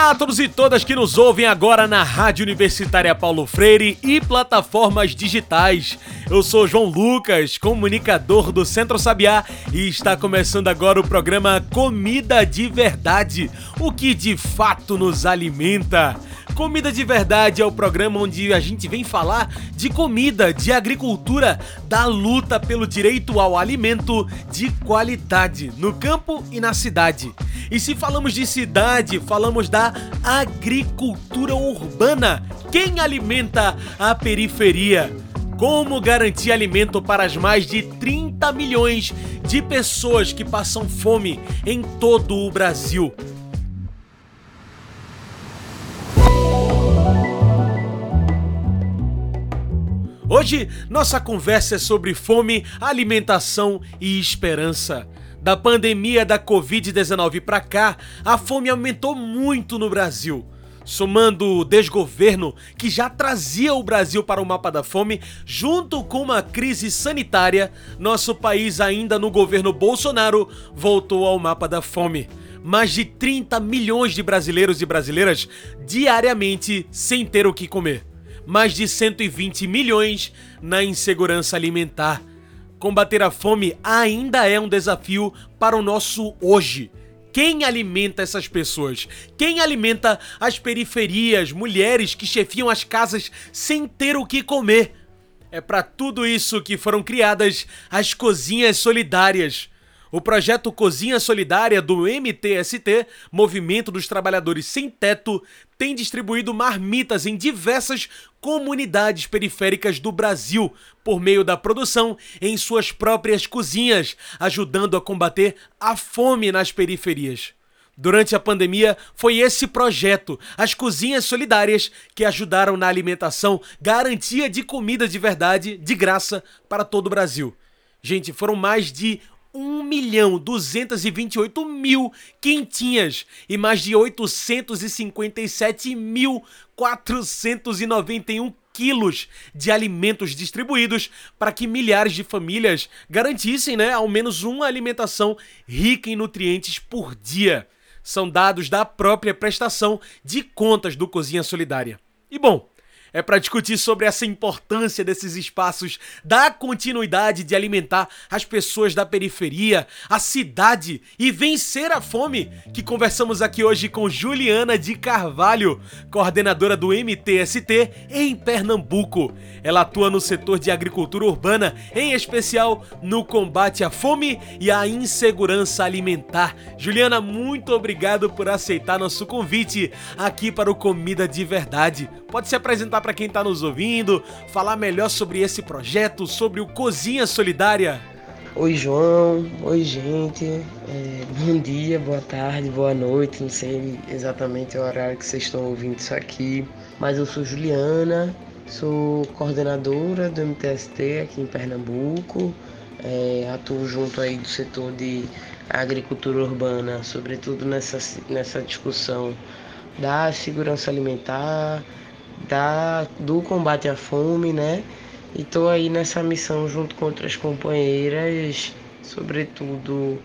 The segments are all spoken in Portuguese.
Olá a todos e todas que nos ouvem agora na Rádio Universitária Paulo Freire e plataformas digitais. Eu sou João Lucas, comunicador do Centro Sabiá, e está começando agora o programa Comida de Verdade o que de fato nos alimenta. Comida de Verdade é o programa onde a gente vem falar de comida, de agricultura, da luta pelo direito ao alimento de qualidade no campo e na cidade. E se falamos de cidade, falamos da agricultura urbana. Quem alimenta a periferia? Como garantir alimento para as mais de 30 milhões de pessoas que passam fome em todo o Brasil? Hoje, nossa conversa é sobre fome, alimentação e esperança. Da pandemia da Covid-19 para cá, a fome aumentou muito no Brasil. Somando o desgoverno que já trazia o Brasil para o mapa da fome, junto com uma crise sanitária, nosso país, ainda no governo Bolsonaro, voltou ao mapa da fome. Mais de 30 milhões de brasileiros e brasileiras diariamente sem ter o que comer mais de 120 milhões na insegurança alimentar. Combater a fome ainda é um desafio para o nosso hoje. Quem alimenta essas pessoas? Quem alimenta as periferias, mulheres que chefiam as casas sem ter o que comer? É para tudo isso que foram criadas as cozinhas solidárias. O projeto Cozinha Solidária do MTST, Movimento dos Trabalhadores Sem Teto, tem distribuído marmitas em diversas comunidades periféricas do Brasil por meio da produção em suas próprias cozinhas, ajudando a combater a fome nas periferias. Durante a pandemia, foi esse projeto, as Cozinhas Solidárias, que ajudaram na alimentação, garantia de comida de verdade, de graça, para todo o Brasil. Gente, foram mais de 1 milhão 228 mil quentinhas e mais de 857 mil 491 quilos de alimentos distribuídos para que milhares de famílias garantissem né, ao menos uma alimentação rica em nutrientes por dia. São dados da própria prestação de contas do Cozinha Solidária. E bom, é para discutir sobre essa importância desses espaços, da continuidade de alimentar as pessoas da periferia, a cidade e vencer a fome, que conversamos aqui hoje com Juliana de Carvalho, coordenadora do MTST em Pernambuco. Ela atua no setor de agricultura urbana, em especial no combate à fome e à insegurança alimentar. Juliana, muito obrigado por aceitar nosso convite aqui para o Comida de Verdade. Pode se apresentar para quem está nos ouvindo, falar melhor sobre esse projeto, sobre o Cozinha Solidária. Oi, João. Oi, gente. É, bom dia, boa tarde, boa noite. Não sei exatamente o horário que vocês estão ouvindo isso aqui, mas eu sou Juliana, sou coordenadora do MTST aqui em Pernambuco. É, atuo junto aí do setor de agricultura urbana, sobretudo nessa, nessa discussão da segurança alimentar, da, do combate à fome, né? E estou aí nessa missão junto com outras companheiras, sobretudo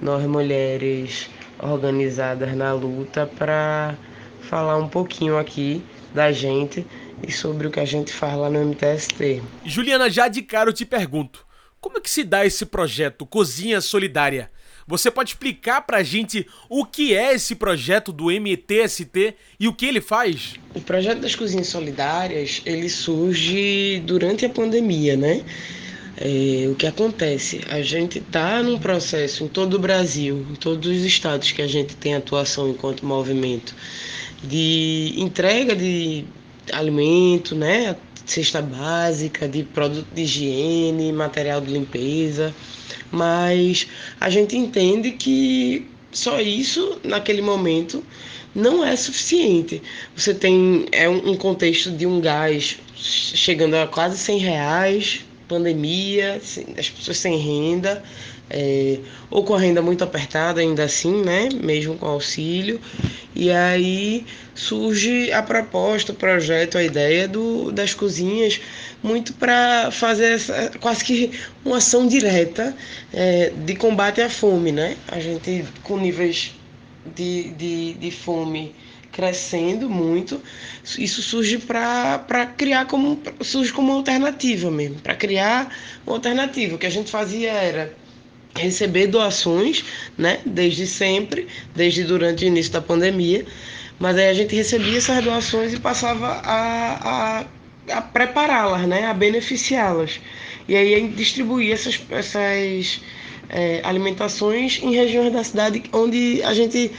nós mulheres organizadas na luta, para falar um pouquinho aqui da gente e sobre o que a gente faz lá no MTST. Juliana, já de cara eu te pergunto, como é que se dá esse projeto Cozinha Solidária? Você pode explicar pra gente o que é esse projeto do MTST e o que ele faz? O projeto das cozinhas solidárias, ele surge durante a pandemia, né? É, o que acontece? A gente está num processo em todo o Brasil, em todos os estados que a gente tem atuação enquanto movimento, de entrega de alimento, né? Cesta básica, de produto de higiene, material de limpeza mas a gente entende que só isso naquele momento não é suficiente. Você tem é um contexto de um gás chegando a quase 100 reais pandemia, as pessoas sem renda, é, ou com a renda muito apertada ainda assim, né? Mesmo com auxílio. E aí surge a proposta, o projeto, a ideia do, das cozinhas, muito para fazer essa, quase que uma ação direta é, de combate à fome, né? A gente com níveis de, de, de fome crescendo muito, isso surge para criar como surge como alternativa mesmo, para criar uma alternativa. O que a gente fazia era receber doações, né, desde sempre, desde durante o início da pandemia, mas aí a gente recebia essas doações e passava a, a, a prepará-las, né, a beneficiá-las. E aí distribuía essas, essas é, alimentações em regiões da cidade onde a gente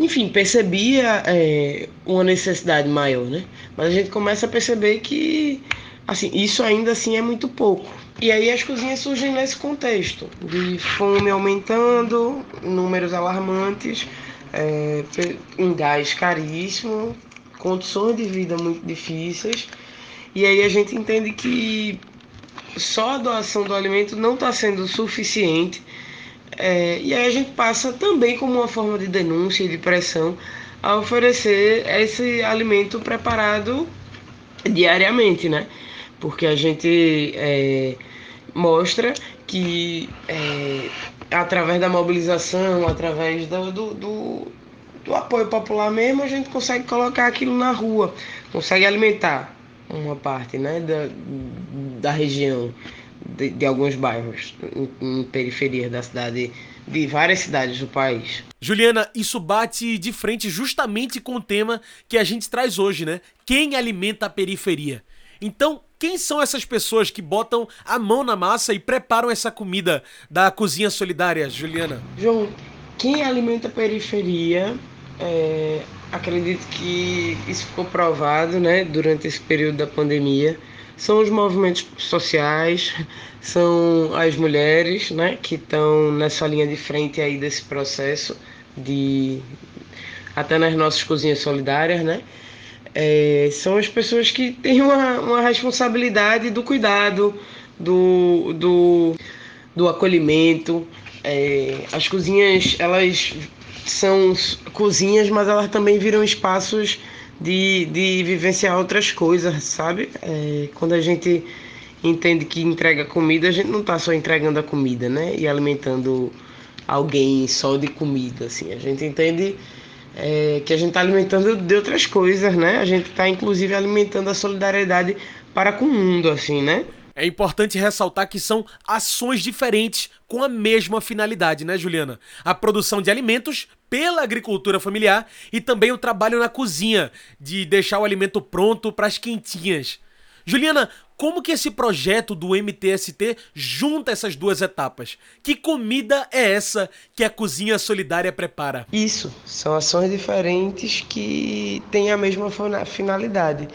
enfim, percebia é, uma necessidade maior, né? Mas a gente começa a perceber que, assim, isso ainda assim é muito pouco. E aí as cozinhas surgem nesse contexto de fome aumentando, números alarmantes, é, um gás caríssimo, condições de vida muito difíceis. E aí a gente entende que só a doação do alimento não está sendo suficiente é, e aí a gente passa também como uma forma de denúncia e de pressão a oferecer esse alimento preparado diariamente, né? Porque a gente é, mostra que é, através da mobilização, através do, do, do, do apoio popular mesmo, a gente consegue colocar aquilo na rua, consegue alimentar uma parte né, da, da região de, de alguns bairros em, em periferia da cidade, de várias cidades do país. Juliana, isso bate de frente justamente com o tema que a gente traz hoje, né? Quem alimenta a periferia? Então, quem são essas pessoas que botam a mão na massa e preparam essa comida da cozinha solidária, Juliana? João, quem alimenta a periferia, é, acredito que isso ficou provado né, durante esse período da pandemia são os movimentos sociais, são as mulheres né, que estão nessa linha de frente aí desse processo de até nas nossas cozinhas solidárias, né? É, são as pessoas que têm uma, uma responsabilidade do cuidado, do, do, do acolhimento. É, as cozinhas, elas são cozinhas, mas elas também viram espaços de, de vivenciar outras coisas, sabe? É, quando a gente entende que entrega comida, a gente não está só entregando a comida, né? E alimentando alguém só de comida, assim. A gente entende é, que a gente está alimentando de outras coisas, né? A gente está, inclusive, alimentando a solidariedade para com o mundo, assim, né? É importante ressaltar que são ações diferentes com a mesma finalidade, né, Juliana? A produção de alimentos pela agricultura familiar e também o trabalho na cozinha, de deixar o alimento pronto para as quentinhas. Juliana, como que esse projeto do MTST junta essas duas etapas? Que comida é essa que a cozinha solidária prepara? Isso, são ações diferentes que têm a mesma finalidade.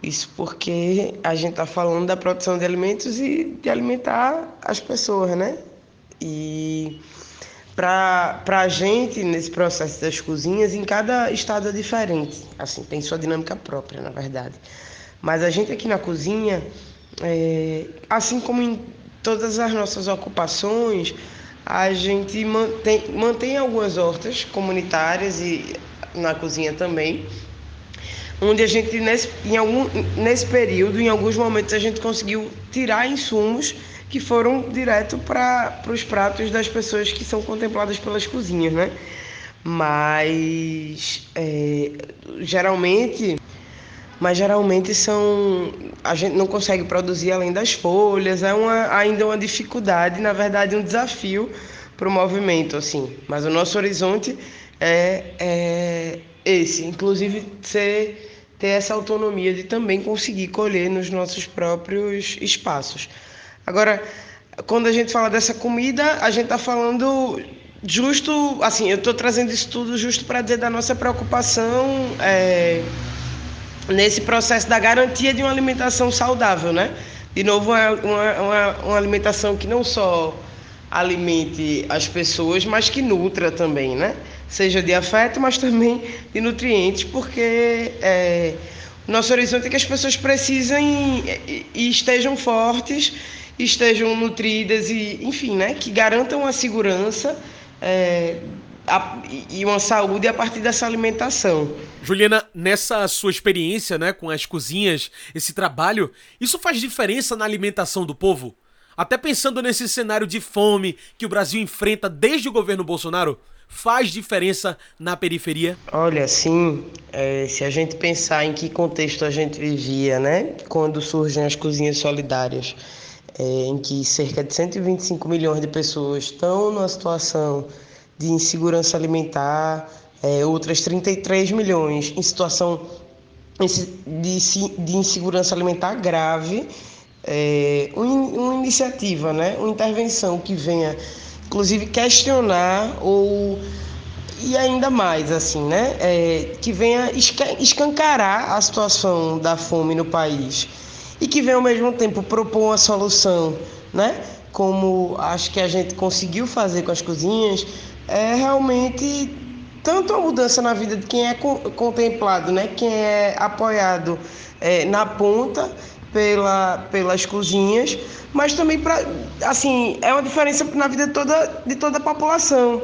Isso porque a gente está falando da produção de alimentos e de alimentar as pessoas, né? E para a gente, nesse processo das cozinhas, em cada estado é diferente. Assim, tem sua dinâmica própria, na verdade. Mas a gente aqui na cozinha, é, assim como em todas as nossas ocupações, a gente mantém, mantém algumas hortas comunitárias e na cozinha também onde a gente, nesse, em algum, nesse período, em alguns momentos, a gente conseguiu tirar insumos que foram direto para os pratos das pessoas que são contempladas pelas cozinhas, né? Mas é, geralmente, mas geralmente são a gente não consegue produzir além das folhas, é uma, ainda uma dificuldade, na verdade um desafio para o movimento, assim. Mas o nosso horizonte é, é esse, inclusive ser ter essa autonomia de também conseguir colher nos nossos próprios espaços. Agora, quando a gente fala dessa comida, a gente está falando justo, assim, eu estou trazendo isso tudo justo para dizer da nossa preocupação é, nesse processo da garantia de uma alimentação saudável, né? De novo, uma, uma, uma alimentação que não só alimente as pessoas, mas que nutra também, né? seja de afeto, mas também de nutrientes, porque é, Nosso horizonte é que as pessoas precisem e estejam fortes, estejam nutridas e, enfim, né, que garantam a segurança é, a, e uma saúde a partir dessa alimentação. Juliana, nessa sua experiência né, com as cozinhas, esse trabalho, isso faz diferença na alimentação do povo? Até pensando nesse cenário de fome que o Brasil enfrenta desde o governo Bolsonaro, faz diferença na periferia? Olha, sim. É, se a gente pensar em que contexto a gente vivia, né? Quando surgem as cozinhas solidárias, é, em que cerca de 125 milhões de pessoas estão numa situação de insegurança alimentar, é, outras 33 milhões em situação de, de insegurança alimentar grave, é, uma iniciativa, né, uma intervenção que venha, inclusive, questionar ou e ainda mais assim, né, é, que venha escancarar a situação da fome no país e que venha ao mesmo tempo propor uma solução, né, como acho que a gente conseguiu fazer com as cozinhas, é realmente tanto a mudança na vida de quem é contemplado, né, quem é apoiado é, na ponta pela, pelas cozinhas, mas também para assim é uma diferença na vida toda de toda a população,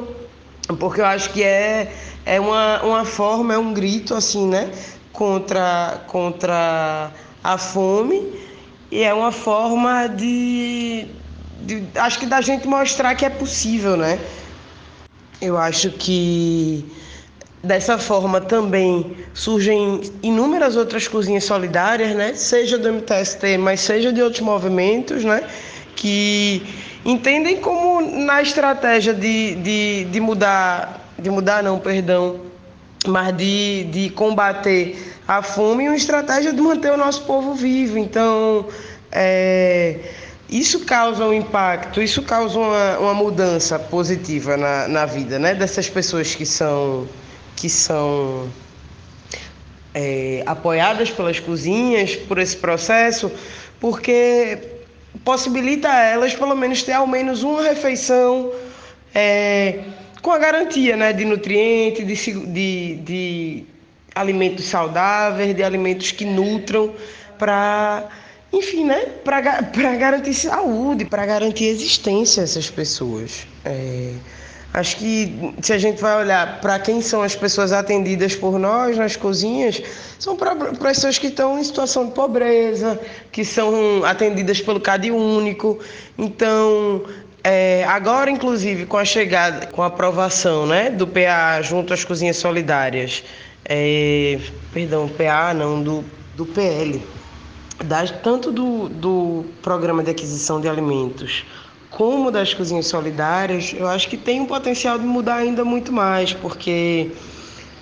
porque eu acho que é é uma, uma forma, é um grito assim, né, contra contra a fome. E é uma forma de, de acho que da gente mostrar que é possível, né? Eu acho que dessa forma também surgem inúmeras outras cozinhas solidárias, né? Seja do MTST, mas seja de outros movimentos, né? Que entendem como na estratégia de, de, de mudar, de mudar não, perdão, mas de, de combater a fome, uma estratégia de manter o nosso povo vivo. Então, é, isso causa um impacto, isso causa uma, uma mudança positiva na, na vida né? dessas pessoas que são, que são é, apoiadas pelas cozinhas por esse processo, porque possibilita a elas pelo menos ter ao menos uma refeição é, com a garantia né, de nutrientes, de, de, de alimentos saudáveis, de alimentos que nutram para enfim, né, para garantir saúde, para garantir existência essas pessoas. É, acho que se a gente vai olhar para quem são as pessoas atendidas por nós nas cozinhas, são para pessoas que estão em situação de pobreza, que são atendidas pelo CAD único. Então, é, agora, inclusive, com a chegada, com a aprovação né, do PA junto às cozinhas solidárias, é, perdão, PA não, do, do PL das, tanto do, do programa de aquisição de alimentos como das cozinhas solidárias, eu acho que tem um potencial de mudar ainda muito mais, porque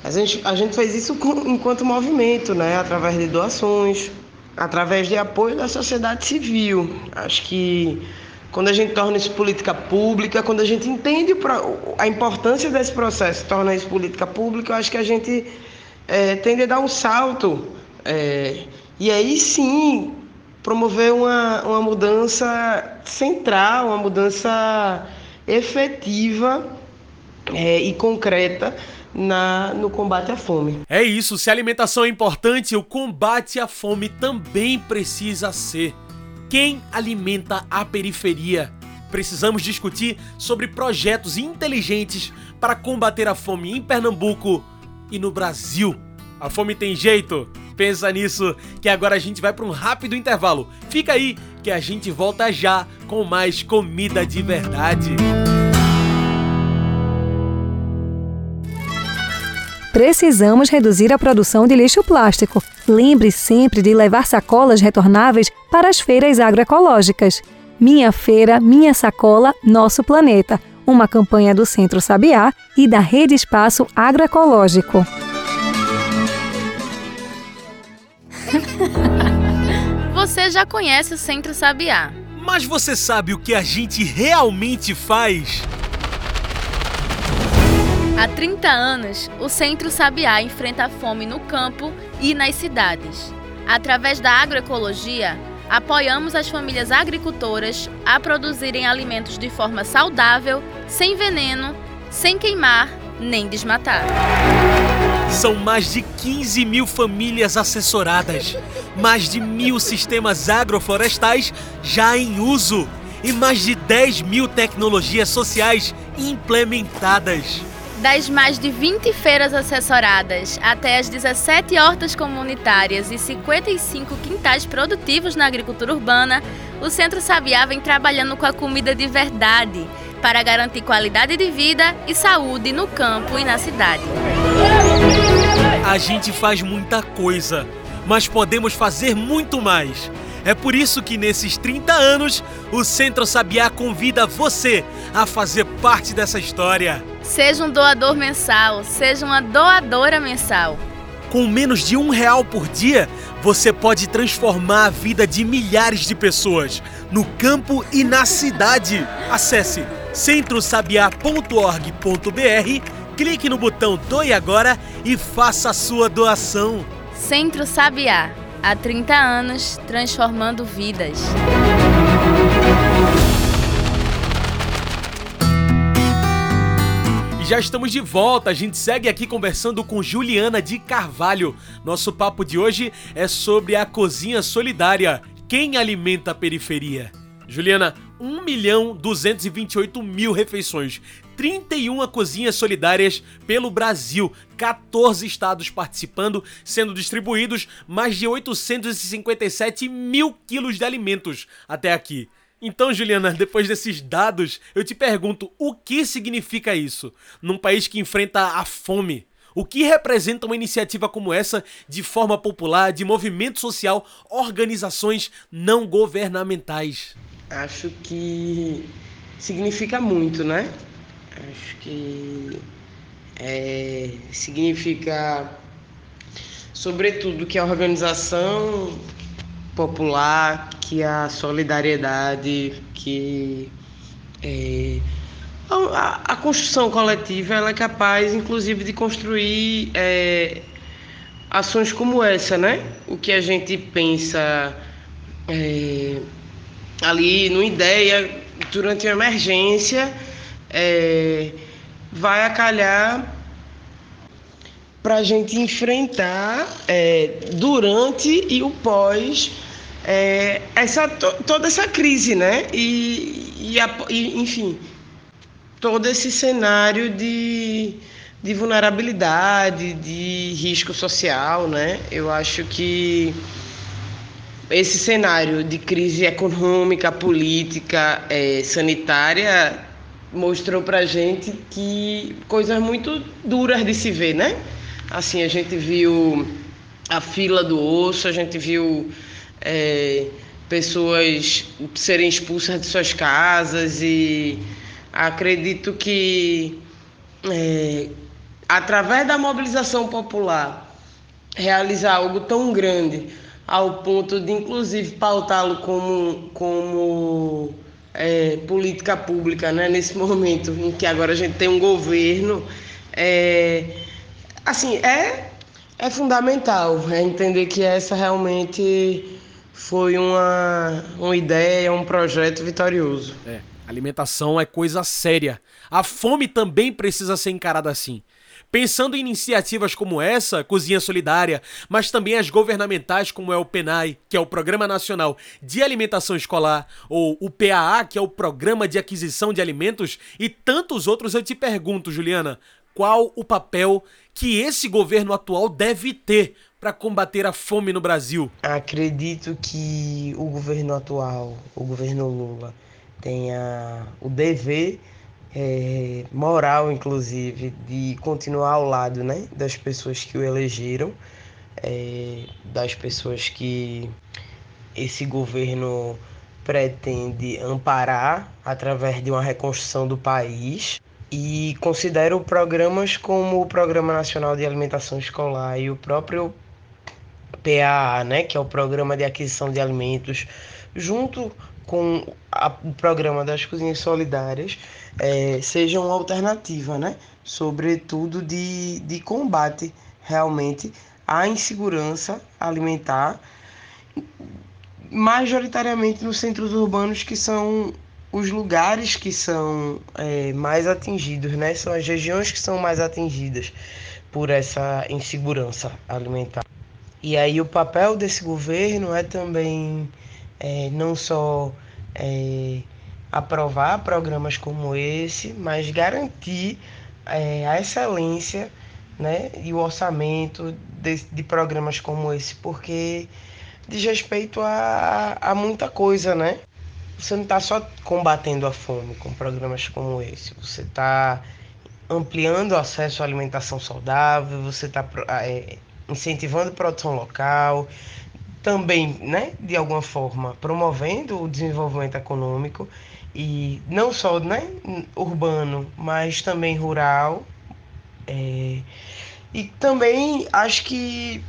a gente, a gente fez isso com, enquanto movimento, né? através de doações, através de apoio da sociedade civil. Acho que quando a gente torna isso política pública, quando a gente entende a importância desse processo, torna isso política pública, eu acho que a gente é, tende a dar um salto. É, e aí sim promover uma, uma mudança central, uma mudança efetiva é, e concreta na, no combate à fome. É isso, se a alimentação é importante, o combate à fome também precisa ser. Quem alimenta a periferia? Precisamos discutir sobre projetos inteligentes para combater a fome em Pernambuco e no Brasil. A fome tem jeito? Pensa nisso, que agora a gente vai para um rápido intervalo. Fica aí que a gente volta já com mais comida de verdade. Precisamos reduzir a produção de lixo plástico. Lembre sempre de levar sacolas retornáveis para as feiras agroecológicas. Minha Feira, Minha Sacola, Nosso Planeta. Uma campanha do Centro Sabiá e da Rede Espaço Agroecológico. Você já conhece o Centro Sabiá. Mas você sabe o que a gente realmente faz? Há 30 anos, o Centro Sabiá enfrenta a fome no campo e nas cidades. Através da agroecologia, apoiamos as famílias agricultoras a produzirem alimentos de forma saudável, sem veneno, sem queimar nem desmatar. São mais de 15 mil famílias assessoradas, mais de mil sistemas agroflorestais já em uso e mais de 10 mil tecnologias sociais implementadas. Das mais de 20 feiras assessoradas até as 17 hortas comunitárias e 55 quintais produtivos na agricultura urbana, o Centro Sabiá vem trabalhando com a comida de verdade para garantir qualidade de vida e saúde no campo e na cidade. A gente faz muita coisa, mas podemos fazer muito mais. É por isso que nesses 30 anos, o Centro Sabiá convida você a fazer parte dessa história. Seja um doador mensal, seja uma doadora mensal. Com menos de um real por dia, você pode transformar a vida de milhares de pessoas no campo e na cidade. Acesse centrosabiá.org.br, clique no botão Doe Agora e faça a sua doação. Centro Sabiá, há 30 anos transformando vidas. já estamos de volta. A gente segue aqui conversando com Juliana de Carvalho. Nosso papo de hoje é sobre a cozinha solidária. Quem alimenta a periferia? Juliana, 1 milhão 228 mil refeições, 31 cozinhas solidárias pelo Brasil, 14 estados participando, sendo distribuídos mais de 857 mil quilos de alimentos até aqui. Então, Juliana, depois desses dados, eu te pergunto: o que significa isso num país que enfrenta a fome? O que representa uma iniciativa como essa de forma popular, de movimento social, organizações não governamentais? Acho que significa muito, né? Acho que é, significa, sobretudo, que a organização popular, que a solidariedade, que é, a, a, construção coletiva ela é capaz, inclusive, de construir é, ações como essa, né? O que a gente pensa é, ali numa ideia durante uma emergência é, vai acalhar para a gente enfrentar é, durante e o pós é, essa, to, toda essa crise, né? E, e, a, e, enfim, todo esse cenário de, de vulnerabilidade, de risco social, né? Eu acho que esse cenário de crise econômica, política, é, sanitária mostrou para gente que coisas muito duras de se ver, né? Assim, a gente viu a fila do osso, a gente viu é, pessoas serem expulsas de suas casas e acredito que é, através da mobilização popular realizar algo tão grande ao ponto de inclusive pautá-lo como, como é, política pública né? nesse momento em que agora a gente tem um governo é, assim é é fundamental é entender que essa realmente foi uma, uma ideia, um projeto vitorioso. É, alimentação é coisa séria. A fome também precisa ser encarada assim. Pensando em iniciativas como essa, Cozinha Solidária, mas também as governamentais como é o PENAI, que é o Programa Nacional de Alimentação Escolar, ou o PAA, que é o Programa de Aquisição de Alimentos, e tantos outros, eu te pergunto, Juliana, qual o papel que esse governo atual deve ter para combater a fome no Brasil? Acredito que o governo atual, o governo Lula, tenha o dever é, moral, inclusive, de continuar ao lado né, das pessoas que o elegeram, é, das pessoas que esse governo pretende amparar através de uma reconstrução do país e considero programas como o Programa Nacional de Alimentação Escolar e o próprio PAA, né, que é o Programa de Aquisição de Alimentos, junto com a, o Programa das Cozinhas Solidárias, é, seja uma alternativa, né, sobretudo de, de combate realmente à insegurança alimentar, majoritariamente nos centros urbanos que são os lugares que são é, mais atingidos, né? São as regiões que são mais atingidas por essa insegurança alimentar. E aí o papel desse governo é também é, não só é, aprovar programas como esse, mas garantir é, a excelência né, e o orçamento de, de programas como esse, porque diz respeito a, a muita coisa, né? Você não está só combatendo a fome com programas como esse, você está ampliando o acesso à alimentação saudável, você está é, incentivando produção local, também, né, de alguma forma, promovendo o desenvolvimento econômico e não só né, urbano, mas também rural. É, e também acho que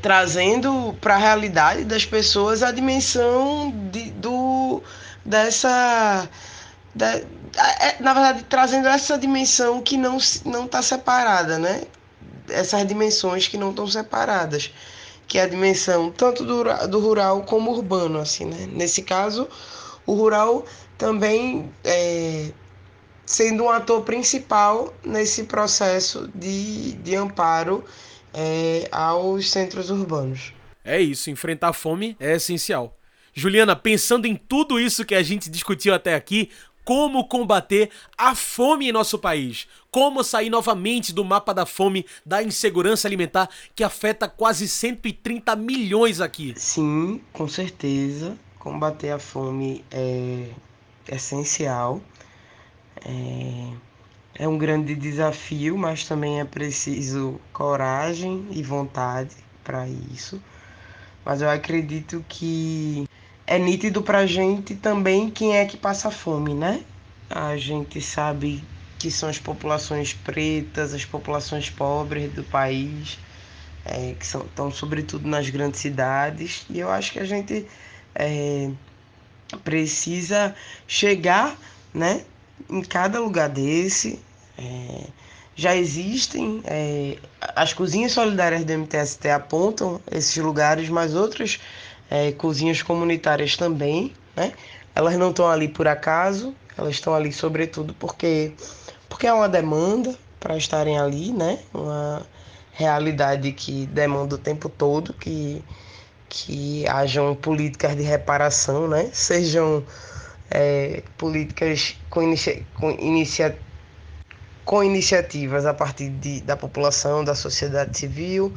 trazendo para a realidade das pessoas a dimensão de, do, dessa. Da, é, na verdade, trazendo essa dimensão que não está separada, né? Essas dimensões que não estão separadas, que é a dimensão tanto do, do rural como urbano, assim, né? Nesse caso, o rural também é, sendo um ator principal nesse processo de, de amparo é, aos centros urbanos. É isso, enfrentar a fome é essencial. Juliana, pensando em tudo isso que a gente discutiu até aqui, como combater a fome em nosso país, como sair novamente do mapa da fome, da insegurança alimentar que afeta quase 130 milhões aqui. Sim, com certeza. Combater a fome é essencial. É é um grande desafio, mas também é preciso coragem e vontade para isso. Mas eu acredito que é nítido para a gente também quem é que passa fome, né? A gente sabe que são as populações pretas, as populações pobres do país, é, que são, estão sobretudo nas grandes cidades. E eu acho que a gente é, precisa chegar, né, em cada lugar desse. É, já existem, é, as cozinhas solidárias do MTST apontam esses lugares, mas outras é, cozinhas comunitárias também, né? Elas não estão ali por acaso, elas estão ali sobretudo porque, porque é uma demanda para estarem ali, né? Uma realidade que demanda o tempo todo que, que hajam políticas de reparação, né? Sejam é, políticas com, inicia, com, inicia, com iniciativas a partir de, da população, da sociedade civil,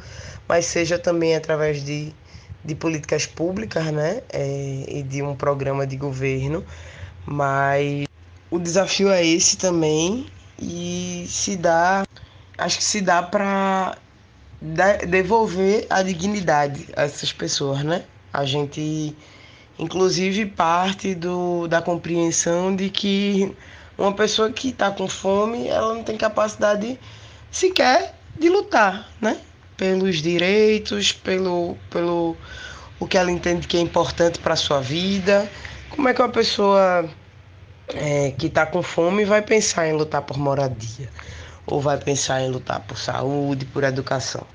mas seja também através de, de políticas públicas né? É, e de um programa de governo. Mas o desafio é esse também e se dá, acho que se dá para devolver a dignidade a essas pessoas, né? A gente Inclusive parte do, da compreensão de que uma pessoa que está com fome, ela não tem capacidade sequer de lutar, né? Pelos direitos, pelo, pelo o que ela entende que é importante para a sua vida. Como é que uma pessoa é, que está com fome vai pensar em lutar por moradia? Ou vai pensar em lutar por saúde, por educação?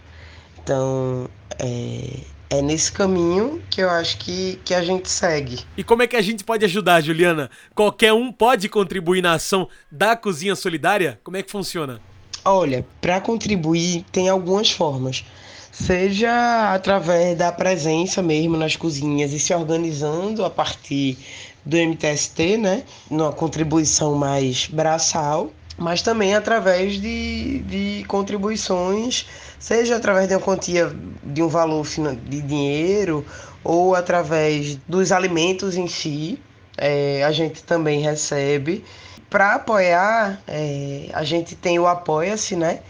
Então, é, é nesse caminho que eu acho que, que a gente segue. E como é que a gente pode ajudar, Juliana? Qualquer um pode contribuir na ação da Cozinha Solidária? Como é que funciona? Olha, para contribuir tem algumas formas. Seja através da presença mesmo nas cozinhas e se organizando a partir do MTST, né? Numa contribuição mais braçal, mas também através de, de contribuições seja através de uma quantia de um valor de dinheiro ou através dos alimentos em si, é, a gente também recebe. Para apoiar, é, a gente tem o Apoia-se, né?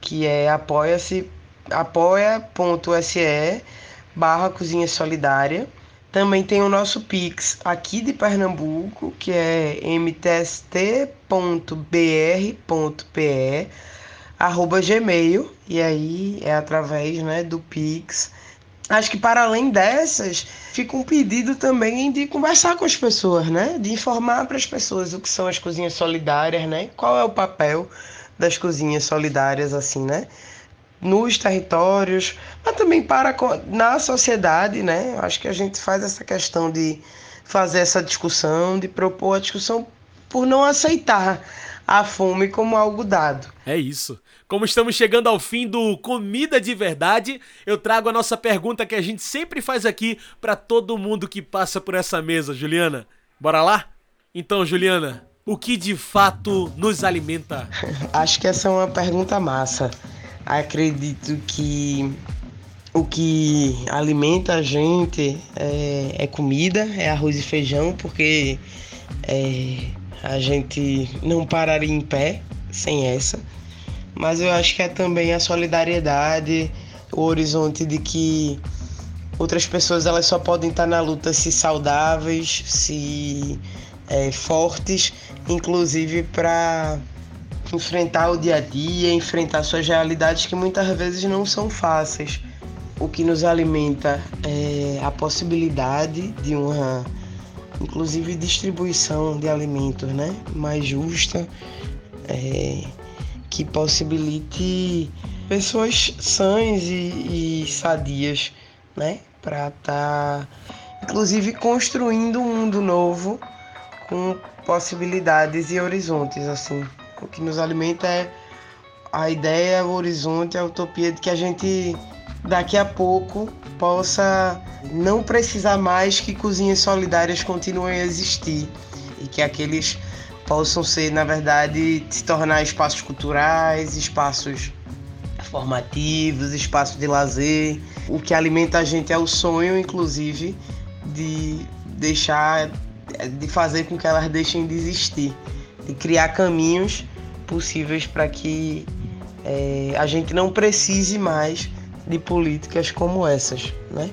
Que é apoia-se, apoia.se barra Cozinha Solidária. Também tem o nosso Pix aqui de Pernambuco, que é mtst.br.pe arroba gmail, e aí é através né, do Pix. Acho que para além dessas, fica um pedido também de conversar com as pessoas, né? De informar para as pessoas o que são as cozinhas solidárias, né? Qual é o papel das cozinhas solidárias, assim, né? Nos territórios, mas também para na sociedade, né? Acho que a gente faz essa questão de fazer essa discussão, de propor a discussão por não aceitar a fome como algo dado. É isso. Como estamos chegando ao fim do Comida de Verdade, eu trago a nossa pergunta que a gente sempre faz aqui para todo mundo que passa por essa mesa, Juliana. Bora lá? Então, Juliana, o que de fato nos alimenta? Acho que essa é uma pergunta massa. Acredito que o que alimenta a gente é, é comida, é arroz e feijão, porque é, a gente não pararia em pé sem essa. Mas eu acho que é também a solidariedade, o horizonte de que outras pessoas elas só podem estar na luta se saudáveis, se é, fortes, inclusive para enfrentar o dia a dia, enfrentar suas realidades que muitas vezes não são fáceis. O que nos alimenta é a possibilidade de uma, inclusive, distribuição de alimentos né, mais justa, é, que possibilite pessoas sãs e, e sadias, né, para estar, tá, inclusive, construindo um mundo novo com possibilidades e horizontes, assim. O que nos alimenta é a ideia, o horizonte, a utopia de que a gente daqui a pouco possa não precisar mais que cozinhas solidárias continuem a existir e que aqueles possam ser, na verdade, se tornar espaços culturais, espaços formativos, espaços de lazer. O que alimenta a gente é o sonho, inclusive, de deixar de fazer com que elas deixem de existir, de criar caminhos possíveis para que é, a gente não precise mais de políticas como essas, né?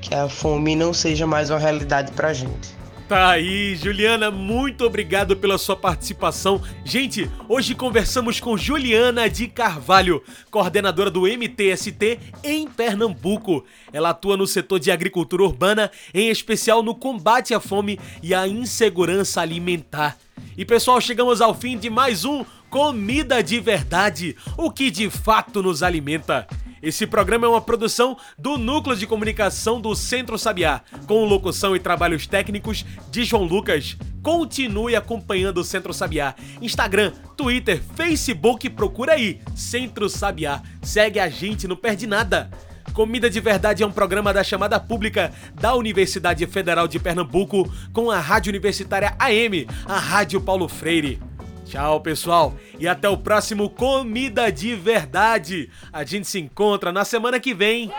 Que a fome não seja mais uma realidade para gente. Tá aí, Juliana, muito obrigado pela sua participação. Gente, hoje conversamos com Juliana de Carvalho, coordenadora do MTST em Pernambuco. Ela atua no setor de agricultura urbana, em especial no combate à fome e à insegurança alimentar. E pessoal, chegamos ao fim de mais um Comida de Verdade, o que de fato nos alimenta. Esse programa é uma produção do Núcleo de Comunicação do Centro Sabiá, com locução e trabalhos técnicos de João Lucas. Continue acompanhando o Centro Sabiá. Instagram, Twitter, Facebook, procura aí, Centro Sabiá. Segue a gente, não perde nada. Comida de Verdade é um programa da chamada pública da Universidade Federal de Pernambuco com a Rádio Universitária AM, a Rádio Paulo Freire. Tchau, pessoal, e até o próximo Comida de Verdade. A gente se encontra na semana que vem.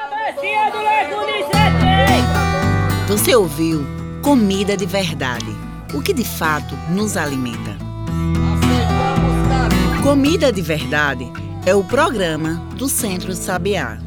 Você ouviu Comida de Verdade, o que de fato nos alimenta. Comida de Verdade é o programa do Centro Sabiá.